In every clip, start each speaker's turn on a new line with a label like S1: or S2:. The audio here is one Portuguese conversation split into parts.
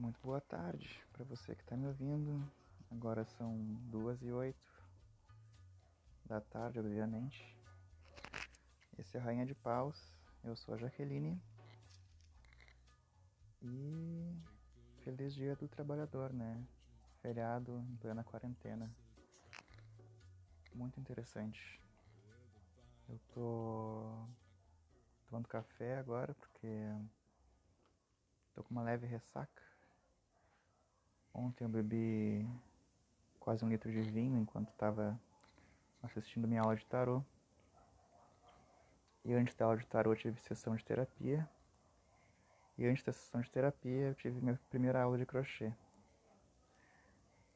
S1: Muito boa tarde para você que está me ouvindo. Agora são duas e oito da tarde, obviamente. Esse é Rainha de Paus. Eu sou a Jaqueline. E feliz dia do trabalhador, né? Feriado em plena quarentena. Muito interessante. Eu tô tomando café agora porque tô com uma leve ressaca. Ontem eu bebi quase um litro de vinho enquanto estava assistindo minha aula de tarô. E antes da aula de tarô eu tive sessão de terapia. E antes da sessão de terapia eu tive minha primeira aula de crochê.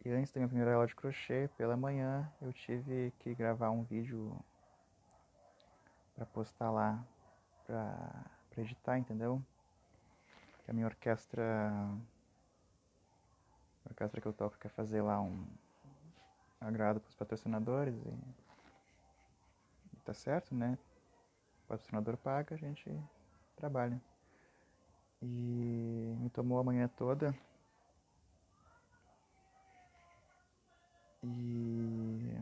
S1: E antes da minha primeira aula de crochê, pela manhã, eu tive que gravar um vídeo para postar lá, para editar, entendeu? Que a minha orquestra, a orquestra que eu toco quer fazer lá um agrado para os patrocinadores e, e tá certo, né? O patrocinador paga, a gente trabalha. E me tomou a manhã toda E.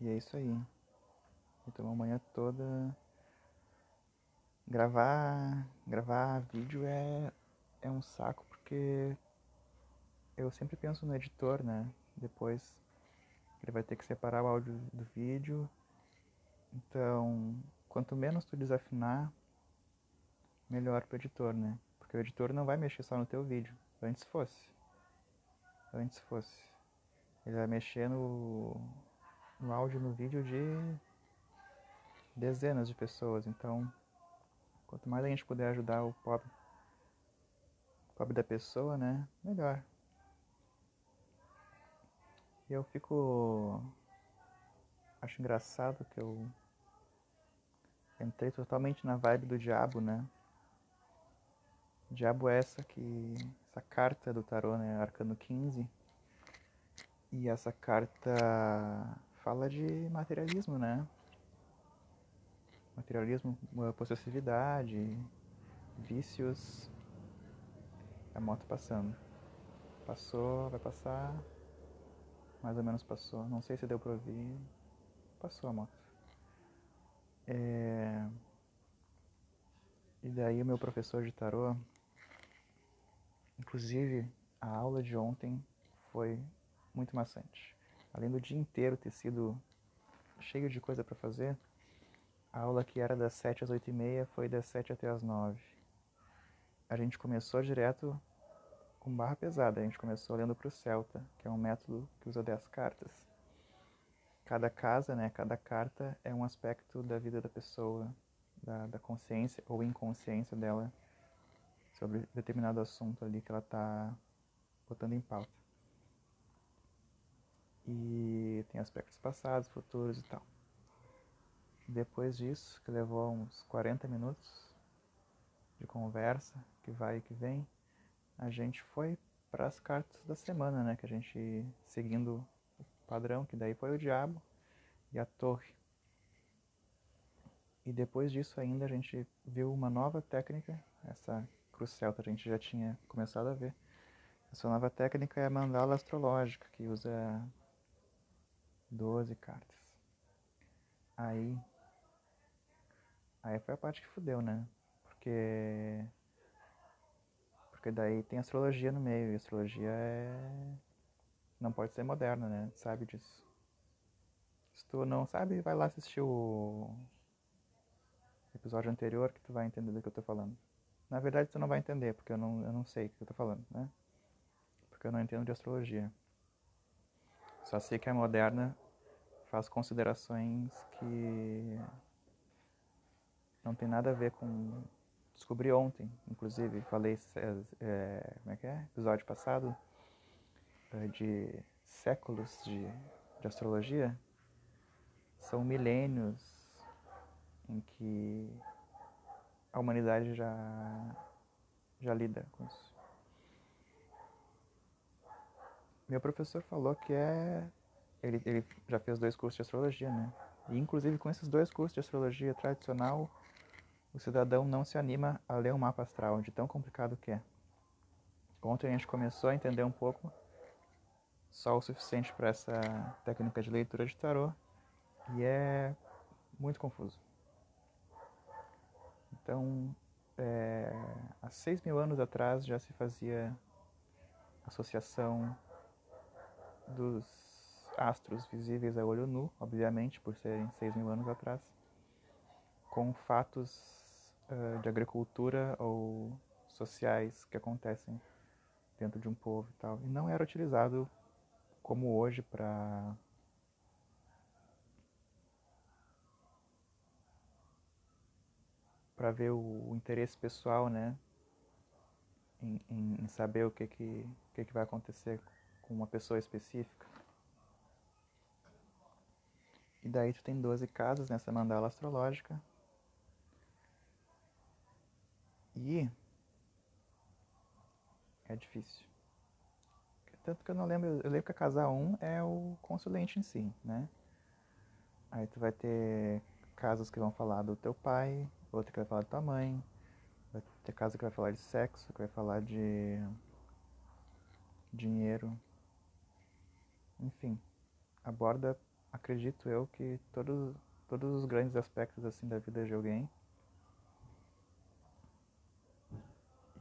S1: E é isso aí. Então amanhã toda. Gravar. Gravar vídeo é. É um saco porque. Eu sempre penso no editor, né? Depois ele vai ter que separar o áudio do vídeo. Então, quanto menos tu desafinar, melhor pro editor, né? Porque o editor não vai mexer só no teu vídeo. Antes fosse antes fosse. Ele vai mexer no, no áudio no vídeo de dezenas de pessoas. Então, quanto mais a gente puder ajudar o pobre, pobre da pessoa, né? Melhor. E eu fico. Acho engraçado que eu entrei totalmente na vibe do diabo, né? O diabo é essa que essa carta do tarô, né, Arcano 15. E essa carta fala de materialismo, né? Materialismo, possessividade, vícios. A moto passando. Passou, vai passar. Mais ou menos passou. Não sei se deu pra ouvir. Passou a moto. É... E daí o meu professor de tarô Inclusive, a aula de ontem foi muito maçante. Além do dia inteiro ter sido cheio de coisa para fazer, a aula que era das 7 às 8 e meia foi das 7 até as 9. A gente começou direto com barra pesada, a gente começou lendo para o Celta, que é um método que usa 10 cartas. Cada casa, né, cada carta é um aspecto da vida da pessoa, da, da consciência ou inconsciência dela sobre determinado assunto ali que ela está botando em pauta. E tem aspectos passados, futuros e tal. Depois disso, que levou uns 40 minutos de conversa, que vai e que vem, a gente foi para as cartas da semana, né? Que a gente, seguindo o padrão, que daí foi o diabo e a torre. E depois disso ainda a gente viu uma nova técnica, essa crucial que a gente já tinha começado a ver. Essa nova técnica é a mandala astrológica, que usa 12 cartas. Aí. Aí foi a parte que fudeu, né? Porque. Porque daí tem astrologia no meio, e astrologia é. Não pode ser moderna, né? Sabe disso. Se tu não sabe, vai lá assistir o episódio anterior que tu vai entender do que eu tô falando. Na verdade, você não vai entender, porque eu não, eu não sei o que eu estou falando, né? Porque eu não entendo de astrologia. Só sei que a moderna faz considerações que não tem nada a ver com. Descobri ontem, inclusive, falei, é, como é que é? Episódio passado, é, de séculos de, de astrologia. São milênios em que a humanidade já, já lida com isso. Meu professor falou que é. Ele, ele já fez dois cursos de astrologia, né? E inclusive com esses dois cursos de astrologia tradicional, o cidadão não se anima a ler um mapa astral, de tão complicado que é. Ontem a gente começou a entender um pouco, só o suficiente para essa técnica de leitura de tarô, e é muito confuso. Então, é, há seis mil anos atrás já se fazia associação dos astros visíveis a olho nu, obviamente, por serem seis mil anos atrás, com fatos uh, de agricultura ou sociais que acontecem dentro de um povo e tal. E não era utilizado como hoje para para ver o, o, interesse pessoal, né, em, em, em saber o que que, que que vai acontecer com uma pessoa específica. E daí tu tem 12 casas nessa mandala astrológica. E é difícil. Tanto que eu não lembro, eu lembro que a casa 1 é o consulente em si, né? Aí tu vai ter casas que vão falar do teu pai, outra que vai falar da tua mãe, vai ter casa que vai falar de sexo, que vai falar de dinheiro. Enfim, aborda, acredito eu, que todos, todos os grandes aspectos assim da vida de alguém.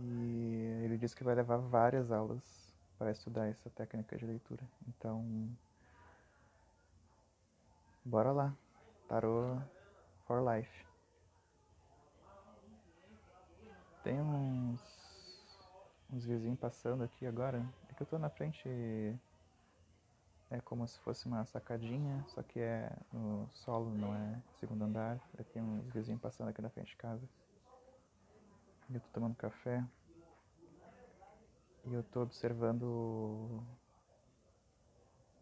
S1: E ele disse que vai levar várias aulas para estudar essa técnica de leitura. Então, bora lá. Tarot for Life. Tem uns, uns vizinhos passando aqui agora. É que eu tô na frente. É como se fosse uma sacadinha, só que é no solo, não é segundo andar. Tem uns vizinhos passando aqui na frente de casa. Eu tô tomando café. E eu tô observando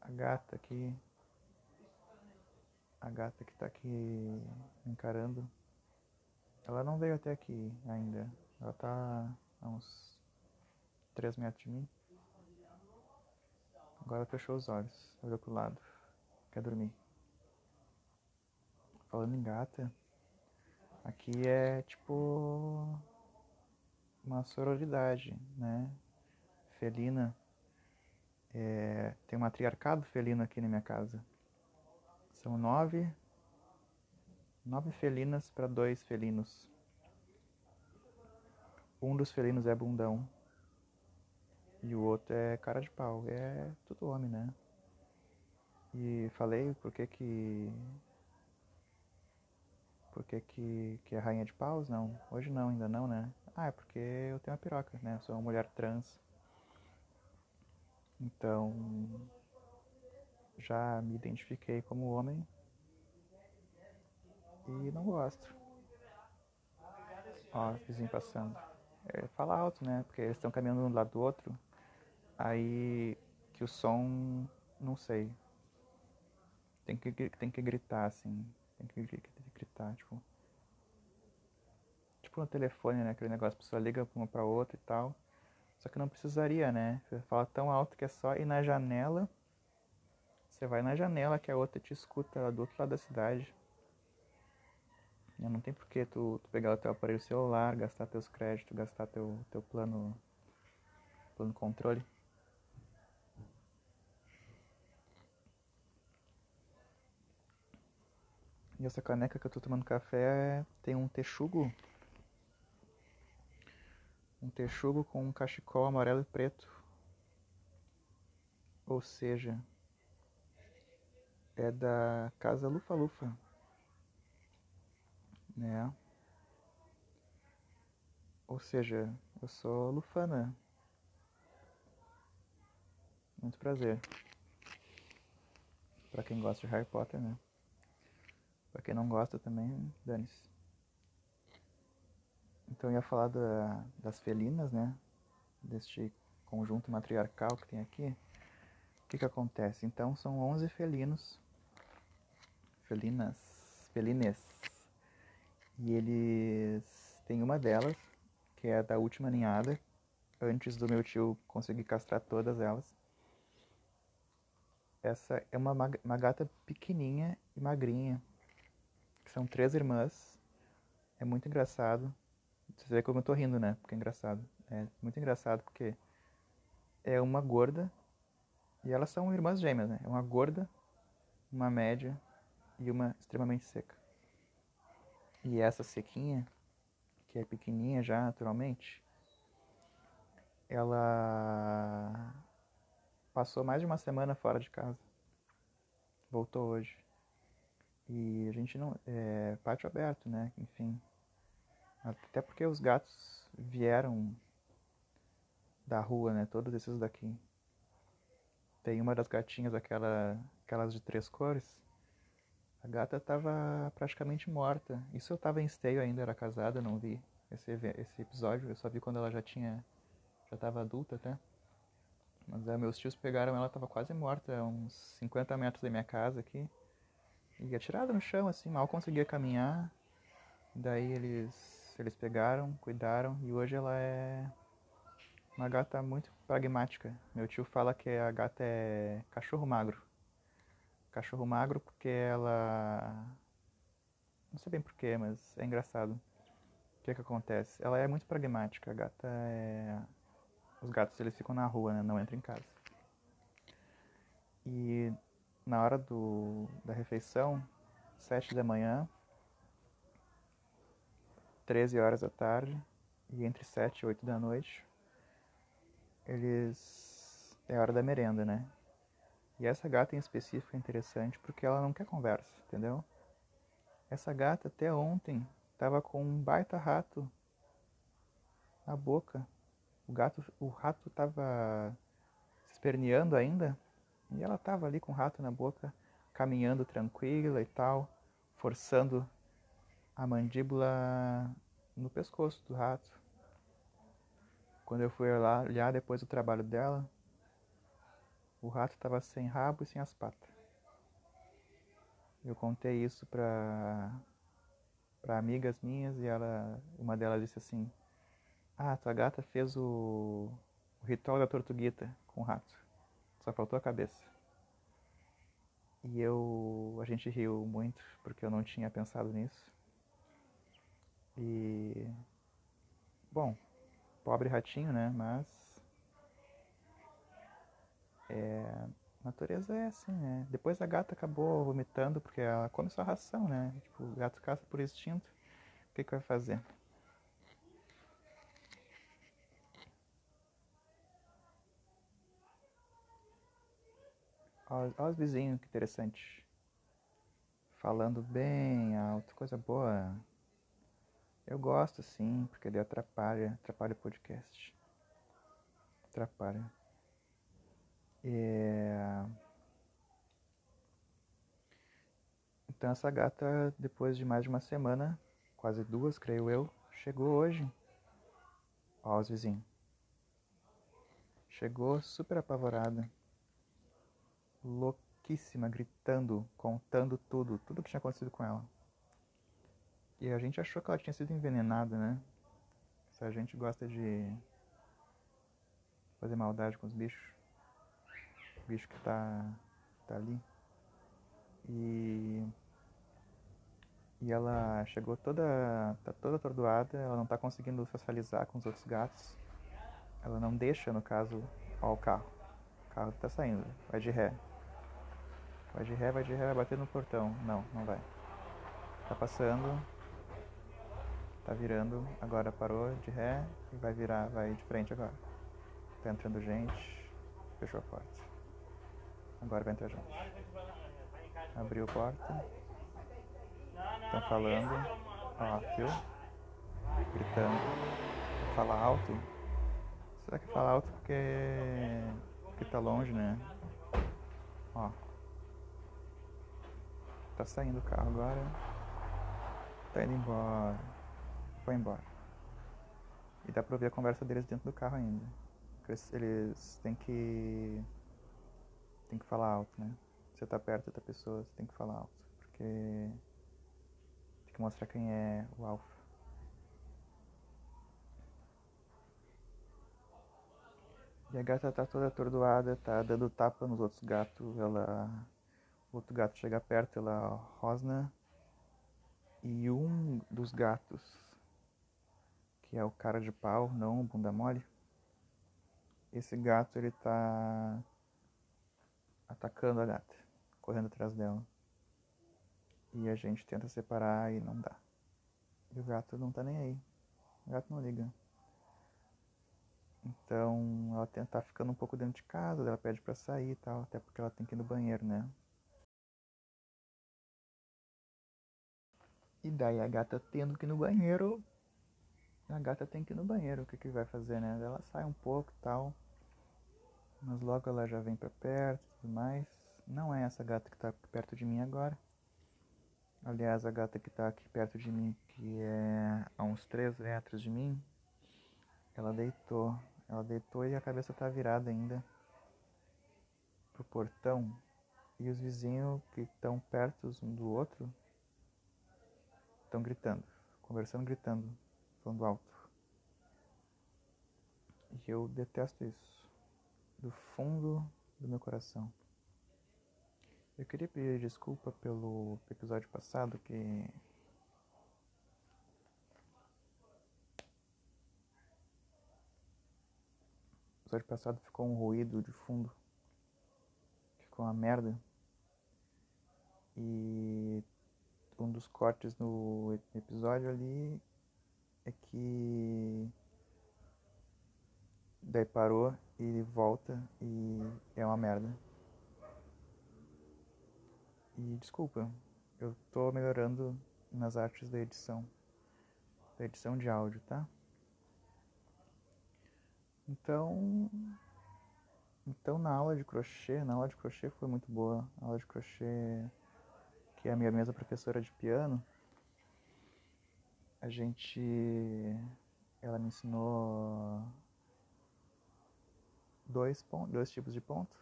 S1: a gata aqui. A gata que tá aqui encarando. Ela não veio até aqui ainda. Ela tá a uns 3 metros de mim. Agora fechou os olhos, olhou pro lado. Quer dormir. Falando em gata, aqui é tipo uma sororidade, né? Felina. É, tem um matriarcado felino aqui na minha casa. São nove, nove felinas para dois felinos. Um dos felinos é bundão e o outro é cara de pau. É tudo homem, né? E falei por que que por que que, que é rainha de paus? Não, hoje não, ainda não, né? Ah, é porque eu tenho uma piroca, né? Eu sou uma mulher trans. Então, já me identifiquei como homem e não gosto. Ó, vizinho passando. É, fala alto, né? Porque eles estão caminhando um do lado do outro. Aí que o som, não sei. Tem que, tem que gritar, assim. Tem que gritar, tipo tipo no telefone, né? Aquele negócio, a pessoa liga uma pra outra e tal. Só que não precisaria, né? Você fala tão alto que é só ir na janela. Você vai na janela que a outra te escuta do outro lado da cidade. Não tem por que tu, tu, pegar o teu aparelho celular, gastar teus créditos, gastar teu, teu plano, plano controle. E essa caneca que eu tô tomando café tem um texugo um texugo com um cachecol amarelo e preto. Ou seja, é da Casa Lufa Lufa. Né? Ou seja, eu sou lufana. Muito prazer. Pra quem gosta de Harry Potter, né? Pra quem não gosta também, dane-se. Então eu ia falar da, das felinas, né? Deste conjunto matriarcal que tem aqui. O que que acontece? Então são 11 felinos. Felinas. Felines. E eles têm uma delas, que é da última ninhada, antes do meu tio conseguir castrar todas elas. Essa é uma, uma gata pequenininha e magrinha, são três irmãs é muito engraçado. Você vê como eu tô rindo, né? Porque é engraçado. É muito engraçado porque é uma gorda e elas são irmãs gêmeas, né? É uma gorda, uma média e uma extremamente seca. E essa sequinha, que é pequenininha já naturalmente, ela passou mais de uma semana fora de casa. Voltou hoje. E a gente não. É pátio aberto, né? Enfim. Até porque os gatos vieram da rua, né? Todos esses daqui. Tem uma das gatinhas, aquela, aquelas de três cores. A gata estava praticamente morta. Isso eu estava em esteio ainda, era casada, não vi esse, esse episódio. Eu só vi quando ela já tinha, já estava adulta até. Mas é, meus tios pegaram ela, estava quase morta, uns 50 metros da minha casa aqui. E atirada no chão, assim, mal conseguia caminhar. Daí eles, eles pegaram, cuidaram e hoje ela é uma gata muito pragmática. Meu tio fala que a gata é cachorro magro. Cachorro magro porque ela. Não sei bem porquê, mas é engraçado. O que, é que acontece? Ela é muito pragmática. A gata é. Os gatos eles ficam na rua, né? Não entram em casa. E na hora do, da refeição, sete da manhã, 13 horas da tarde e entre sete e oito da noite, eles é hora da merenda, né? E essa gata em específico é interessante porque ela não quer conversa, entendeu? Essa gata até ontem tava com um baita rato na boca. O gato, o rato tava se esperneando ainda e ela tava ali com o rato na boca, caminhando tranquila e tal, forçando a mandíbula no pescoço do rato. Quando eu fui lá olhar depois do trabalho dela, o rato estava sem rabo e sem as patas. Eu contei isso para para amigas minhas e ela, uma delas disse assim: "Ah, tua gata fez o, o ritual da tortuguita com o rato. Só faltou a cabeça." E eu, a gente riu muito porque eu não tinha pensado nisso. E bom, pobre ratinho, né? Mas é, natureza é assim, né? Depois a gata acabou vomitando porque ela come sua ração, né? Tipo, o gato caça por instinto. O que, que vai fazer? Olha os vizinhos, que interessante. Falando bem alto, coisa boa. Eu gosto sim, porque ele atrapalha, atrapalha o podcast. Atrapalha. É... Então essa gata, depois de mais de uma semana, quase duas, creio eu, chegou hoje. Ó, os vizinhos. Chegou super apavorada. Louquíssima, gritando, contando tudo, tudo que tinha acontecido com ela. E a gente achou que ela tinha sido envenenada, né? Se a gente gosta de fazer maldade com os bichos. O bicho que tá, tá ali. E e ela chegou toda tá toda atordoada, ela não tá conseguindo socializar com os outros gatos. Ela não deixa, no caso, ó o carro. O carro tá saindo, vai de ré. Vai de ré, vai de ré, vai bater no portão. Não, não vai. Tá passando, Tá virando, agora parou de ré e vai virar, vai de frente agora. Tá entrando gente, fechou a porta. Agora vai entrar gente. Abriu a porta. Estão falando. Ó, viu? Gritando. Fala alto. Será que fala alto porque. porque tá longe, né? Ó. Tá saindo o carro agora. Tá indo embora foi embora. E dá pra ouvir a conversa deles dentro do carro ainda. Eles têm que. tem que falar alto, né? Você tá perto da pessoa, você tem que falar alto. Porque. tem que mostrar quem é o alfa. E a gata tá toda atordoada, tá dando tapa nos outros gatos. Ela. O outro gato chega perto, ela rosna E um dos gatos, que é o cara de pau, não o bunda mole, esse gato ele tá atacando a gata, correndo atrás dela. E a gente tenta separar e não dá. E o gato não tá nem aí. O gato não liga. Então ela tenta tá ficando um pouco dentro de casa, ela pede para sair e tal, até porque ela tem que ir no banheiro, né? E daí a gata tendo que ir no banheiro, a gata tem que ir no banheiro, o que que vai fazer, né? Ela sai um pouco tal, mas logo ela já vem pra perto e tudo mais. Não é essa gata que tá perto de mim agora. Aliás, a gata que tá aqui perto de mim, que é a uns 3 metros de mim, ela deitou. Ela deitou e a cabeça tá virada ainda pro portão. E os vizinhos que estão perto um do outro estão gritando, conversando, gritando, falando alto. E eu detesto isso, do fundo do meu coração. Eu queria pedir desculpa pelo episódio passado que o episódio passado ficou um ruído de fundo. Ficou uma merda. E um dos cortes no episódio ali é que daí parou e volta e é uma merda. E desculpa, eu tô melhorando nas artes da edição, da edição de áudio, tá? Então, então na aula de crochê, na aula de crochê foi muito boa. A aula de crochê que é a minha mesma professora de piano, a gente. Ela me ensinou dois, pontos, dois tipos de ponto.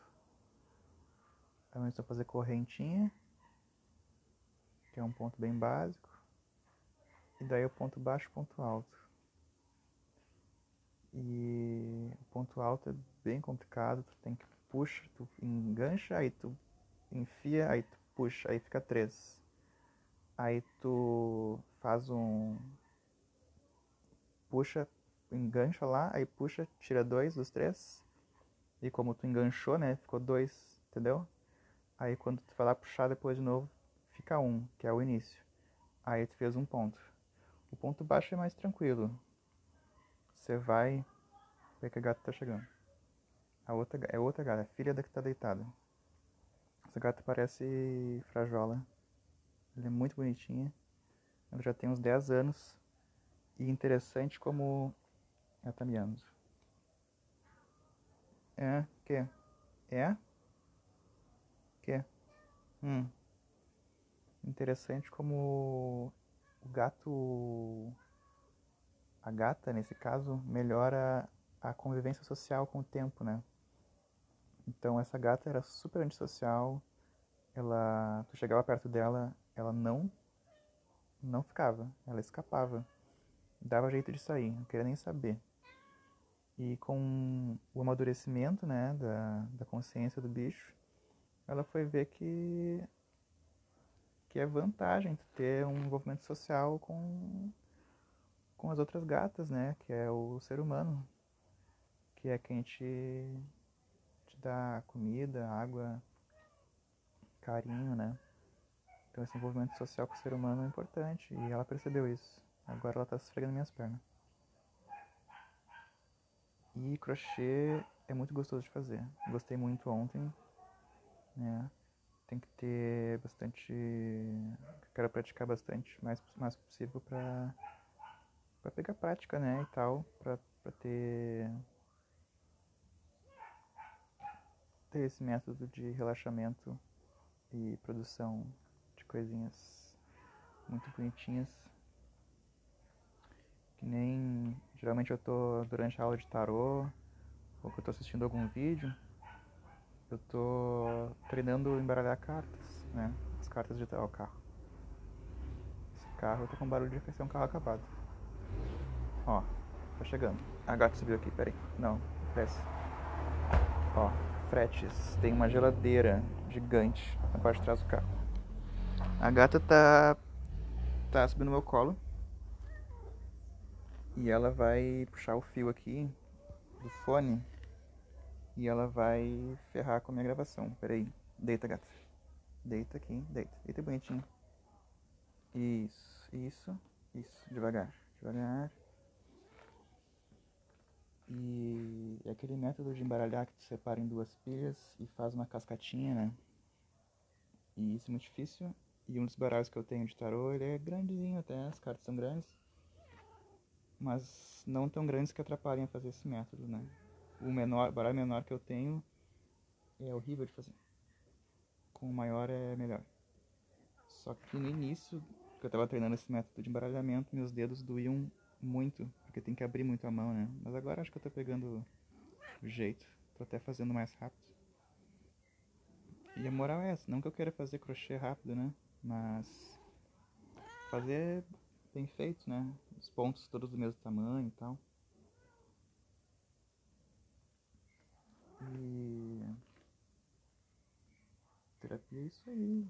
S1: Ela me ensinou a fazer correntinha, que é um ponto bem básico. E daí o ponto baixo e ponto alto. E o ponto alto é bem complicado, tu tem que puxa, tu engancha, aí tu enfia, aí tu puxa, aí fica três. Aí tu faz um. Puxa, engancha lá, aí puxa, tira dois dos três. E como tu enganchou, né? Ficou dois, entendeu? Aí quando tu vai lá puxar depois de novo, fica um, que é o início. Aí tu fez um ponto. O ponto baixo é mais tranquilo. Você vai ver que a gata tá chegando. A outra é outra gata, é filha da que tá deitada. Essa gata parece frajola. Ela é muito bonitinha. Ela já tem uns 10 anos. E interessante como ela tá miando. É, que? É? Que? Hum. Interessante como o gato, a gata nesse caso, melhora a convivência social com o tempo, né? Então essa gata era super antissocial. Ela, tu chegava perto dela, ela não não ficava, ela escapava. Dava jeito de sair, não queria nem saber. E com o amadurecimento, né, da, da consciência do bicho, ela foi ver que que é vantagem ter um envolvimento social com com as outras gatas, né, que é o ser humano, que é quem a gente dá comida, água, carinho, né? Então esse envolvimento social com o ser humano é importante e ela percebeu isso. Agora ela está esfregando minhas pernas. E crochê é muito gostoso de fazer. Gostei muito ontem, né? Tem que ter bastante, quero praticar bastante, mais mais possível para para pegar prática, né, e tal, para ter ter esse método de relaxamento e produção coisinhas muito bonitinhas. Que nem geralmente eu tô durante a aula de tarô ou que eu tô assistindo algum vídeo, eu tô treinando embaralhar cartas, né? As cartas de tal carro. Esse carro eu tô com barulho de ser um carro acabado. Ó, tá chegando. A gata subiu aqui, peraí. Não, desce. Ó, fretes. Tem uma geladeira gigante na parte de trás do carro. A gata tá tá subindo no meu colo. E ela vai puxar o fio aqui do fone. E ela vai ferrar com a minha gravação. Pera aí. Deita, gata. Deita aqui, deita. Deita bonitinho. Isso, isso, isso. Devagar, devagar. E é aquele método de embaralhar que tu separa em duas pilhas e faz uma cascatinha, né? E isso é muito difícil. E um dos baralhos que eu tenho de tarô, ele é grandezinho até, as cartas são grandes. Mas não tão grandes que atrapalhem a fazer esse método, né? O menor, baralho menor que eu tenho é horrível de fazer. Com o maior é melhor. Só que no início, que eu tava treinando esse método de embaralhamento, meus dedos doíam muito, porque tem que abrir muito a mão, né? Mas agora acho que eu tô pegando o jeito. Tô até fazendo mais rápido. E a moral é essa, não que eu queira fazer crochê rápido, né? Mas fazer bem feito, né? Os pontos todos do mesmo tamanho e tal. E terapia é isso aí.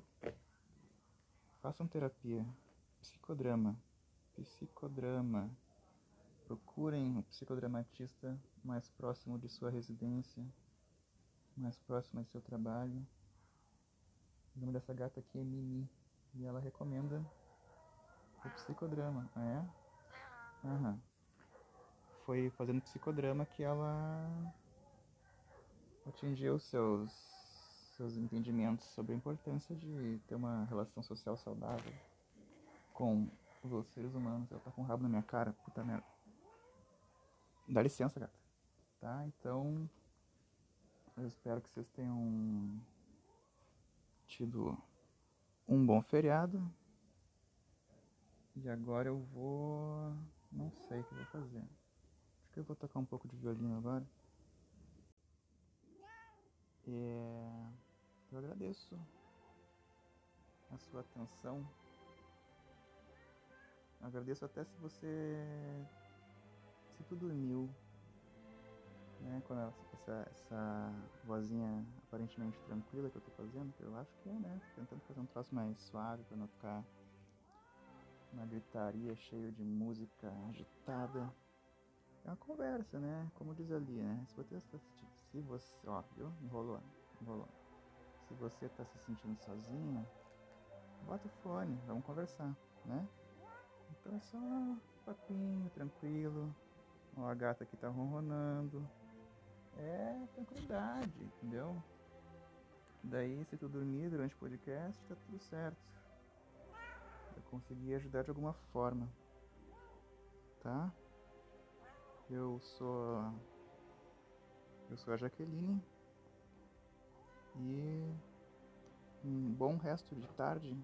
S1: Façam terapia. Psicodrama. Psicodrama. Procurem o psicodramatista mais próximo de sua residência, mais próximo de seu trabalho. O nome dessa gata aqui é Mimi e ela recomenda o psicodrama. Ah, é? Aham. Foi fazendo psicodrama que ela atingiu seus seus entendimentos sobre a importância de ter uma relação social saudável com os outros seres humanos. Ela tá com o rabo na minha cara, puta merda. Dá licença, gata. Tá? Então, eu espero que vocês tenham tido um bom feriado. E agora eu vou. Não sei o que eu vou fazer. Acho que eu vou tocar um pouco de violino agora. É... Eu agradeço a sua atenção. agradeço até se você se tu dormiu, né? Com essa, essa vozinha aparentemente tranquila que eu tô fazendo, eu acho que é, né? Tentando fazer um troço mais suave para não ficar uma gritaria cheio de música agitada. É uma conversa, né? Como diz ali, né? Se você está se você, ó, viu? Enrolou, enrolou. Se você está se sentindo sozinho, bota o fone, vamos conversar, né? Então é só um papinho tranquilo, Ó, a gata aqui tá ronronando. É tranquilidade, entendeu? Daí, se tu dormir durante o podcast, tá tudo certo. Eu consegui ajudar de alguma forma. Tá? Eu sou. Eu sou a Jaqueline. E. Um bom resto de tarde